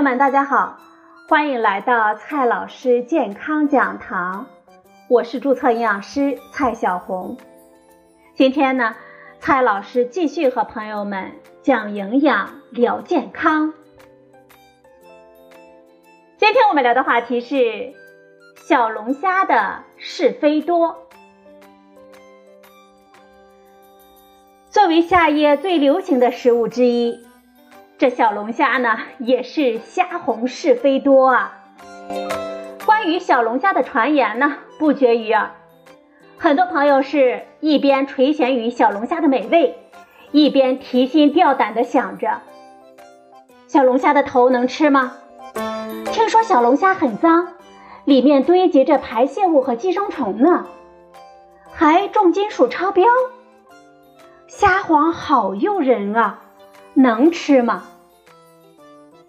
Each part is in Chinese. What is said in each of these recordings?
朋友们，大家好，欢迎来到蔡老师健康讲堂，我是注册营养师蔡小红。今天呢，蔡老师继续和朋友们讲营养、聊健康。今天我们聊的话题是小龙虾的是非多。作为夏夜最流行的食物之一，这小龙虾呢也是虾红是非多啊。关于小龙虾的传言呢不绝于耳，很多朋友是一边垂涎于小龙虾的美味，一边提心吊胆的想着：小龙虾的头能吃吗？听说小龙虾很脏，里面堆积着排泄物和寄生虫呢，还重金属超标。虾黄好诱人啊，能吃吗？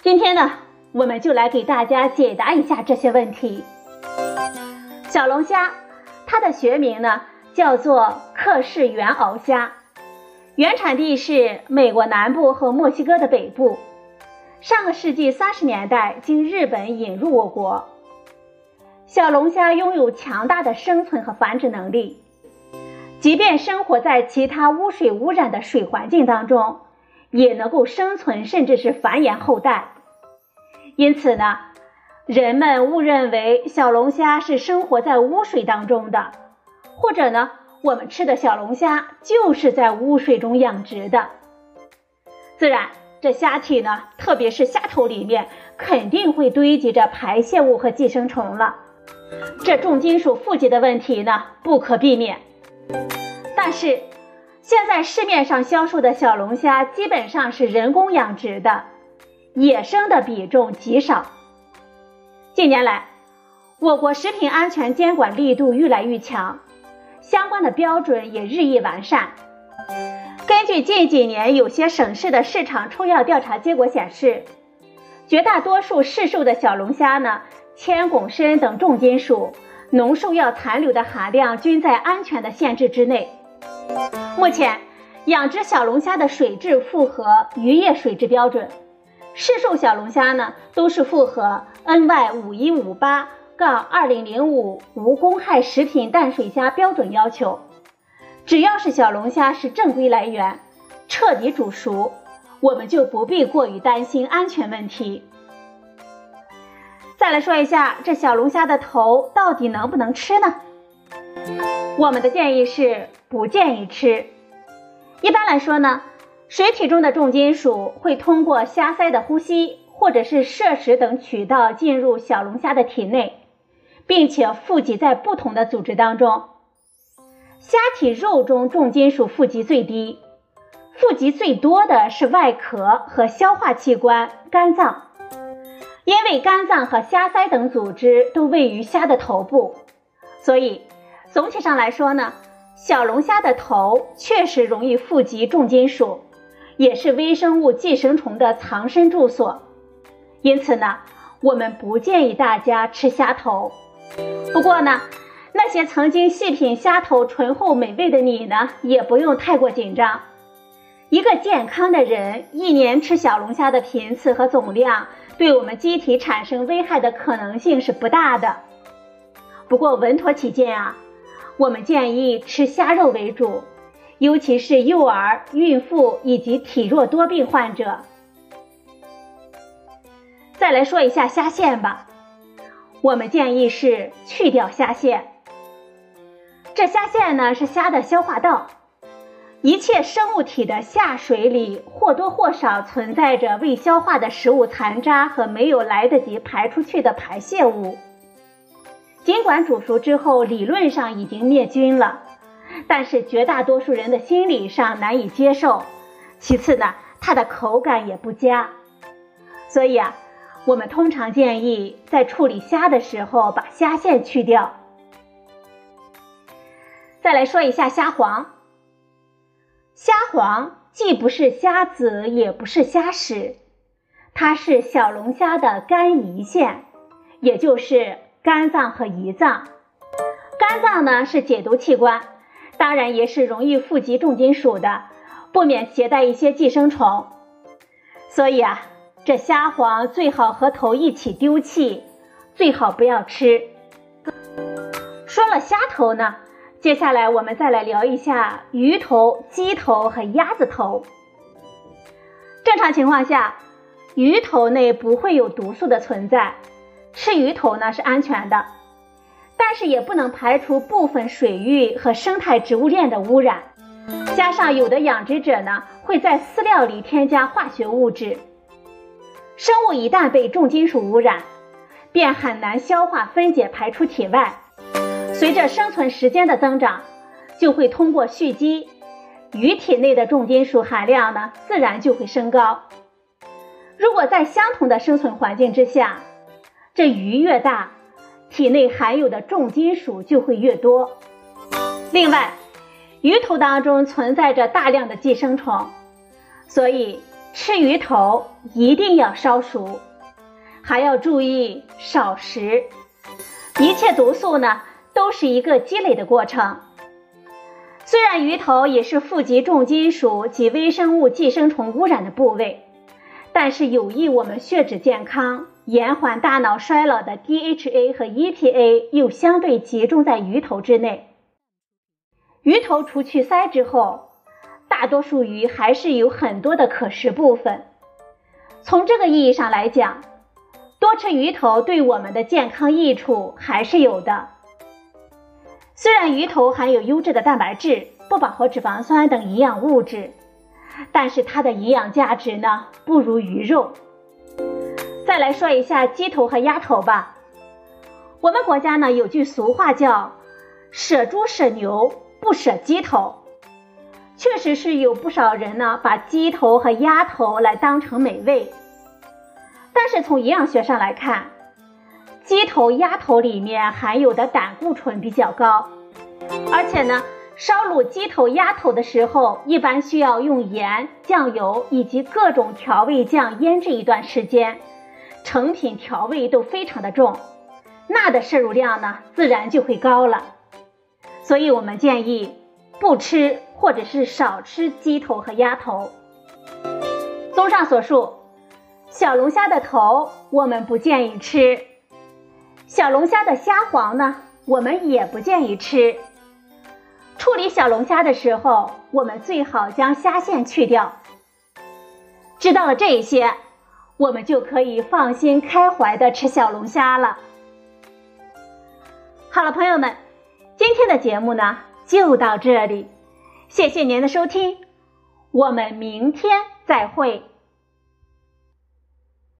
今天呢，我们就来给大家解答一下这些问题。小龙虾，它的学名呢叫做克氏原螯虾，原产地是美国南部和墨西哥的北部，上个世纪三十年代经日本引入我国。小龙虾拥有强大的生存和繁殖能力。即便生活在其他污水污染的水环境当中，也能够生存，甚至是繁衍后代。因此呢，人们误认为小龙虾是生活在污水当中的，或者呢，我们吃的小龙虾就是在污水中养殖的。自然，这虾体呢，特别是虾头里面，肯定会堆积着排泄物和寄生虫了。这重金属富集的问题呢，不可避免。但是，现在市面上销售的小龙虾基本上是人工养殖的，野生的比重极少。近年来，我国食品安全监管力度愈来愈强，相关的标准也日益完善。根据近几年有些省市的市场抽样调查结果显示，绝大多数市售的小龙虾呢，铅、汞、砷等重金属。农兽药残留的含量均在安全的限制之内。目前，养殖小龙虾的水质符合渔业水质标准，市售小龙虾呢都是符合 NY 五一五八杠二零零五无公害食品淡水虾标准要求。只要是小龙虾是正规来源，彻底煮熟，我们就不必过于担心安全问题。再来说一下，这小龙虾的头到底能不能吃呢？我们的建议是不建议吃。一般来说呢，水体中的重金属会通过虾鳃的呼吸或者是摄食等渠道进入小龙虾的体内，并且富集在不同的组织当中。虾体肉中重金属富集最低，富集最多的是外壳和消化器官、肝脏。因为肝脏和虾鳃等组织都位于虾的头部，所以总体上来说呢，小龙虾的头确实容易富集重金属，也是微生物寄生虫的藏身住所。因此呢，我们不建议大家吃虾头。不过呢，那些曾经细品虾头醇厚美味的你呢，也不用太过紧张。一个健康的人一年吃小龙虾的频次和总量。对我们机体产生危害的可能性是不大的。不过稳妥起见啊，我们建议吃虾肉为主，尤其是幼儿、孕妇以及体弱多病患者。再来说一下虾线吧，我们建议是去掉虾线。这虾线呢是虾的消化道。一切生物体的下水里或多或少存在着未消化的食物残渣和没有来得及排出去的排泄物。尽管煮熟之后理论上已经灭菌了，但是绝大多数人的心理上难以接受。其次呢，它的口感也不佳。所以啊，我们通常建议在处理虾的时候把虾线去掉。再来说一下虾黄。虾黄既不是虾子，也不是虾屎，它是小龙虾的肝胰腺，也就是肝脏和胰脏。肝脏呢是解毒器官，当然也是容易富集重金属的，不免携带一些寄生虫。所以啊，这虾黄最好和头一起丢弃，最好不要吃。说了虾头呢，接下来我们再来聊一下鱼头、鸡头和鸭子头。正常情况下，鱼头内不会有毒素的存在，吃鱼头呢是安全的。但是也不能排除部分水域和生态植物链的污染，加上有的养殖者呢会在饲料里添加化学物质。生物一旦被重金属污染，便很难消化分解排出体外。随着生存时间的增长，就会通过蓄积，鱼体内的重金属含量呢自然就会升高。如果在相同的生存环境之下，这鱼越大，体内含有的重金属就会越多。另外，鱼头当中存在着大量的寄生虫，所以。吃鱼头一定要烧熟，还要注意少食。一切毒素呢，都是一个积累的过程。虽然鱼头也是富集重金属及微生物寄生虫污染的部位，但是有益我们血脂健康、延缓大脑衰老的 DHA 和 EPA 又相对集中在鱼头之内。鱼头除去鳃之后。大多数鱼还是有很多的可食部分。从这个意义上来讲，多吃鱼头对我们的健康益处还是有的。虽然鱼头含有优质的蛋白质、不饱和脂肪酸等营养物质，但是它的营养价值呢不如鱼肉。再来说一下鸡头和鸭头吧。我们国家呢有句俗话叫“舍猪舍牛，不舍鸡头”。确实是有不少人呢，把鸡头和鸭头来当成美味。但是从营养学上来看，鸡头、鸭头里面含有的胆固醇比较高，而且呢，烧卤鸡头、鸭头的时候，一般需要用盐、酱油以及各种调味酱腌制一段时间，成品调味都非常的重，钠的摄入量呢，自然就会高了。所以我们建议不吃。或者是少吃鸡头和鸭头。综上所述，小龙虾的头我们不建议吃，小龙虾的虾黄呢，我们也不建议吃。处理小龙虾的时候，我们最好将虾线去掉。知道了这一些，我们就可以放心开怀的吃小龙虾了。好了，朋友们，今天的节目呢就到这里。谢谢您的收听，我们明天再会。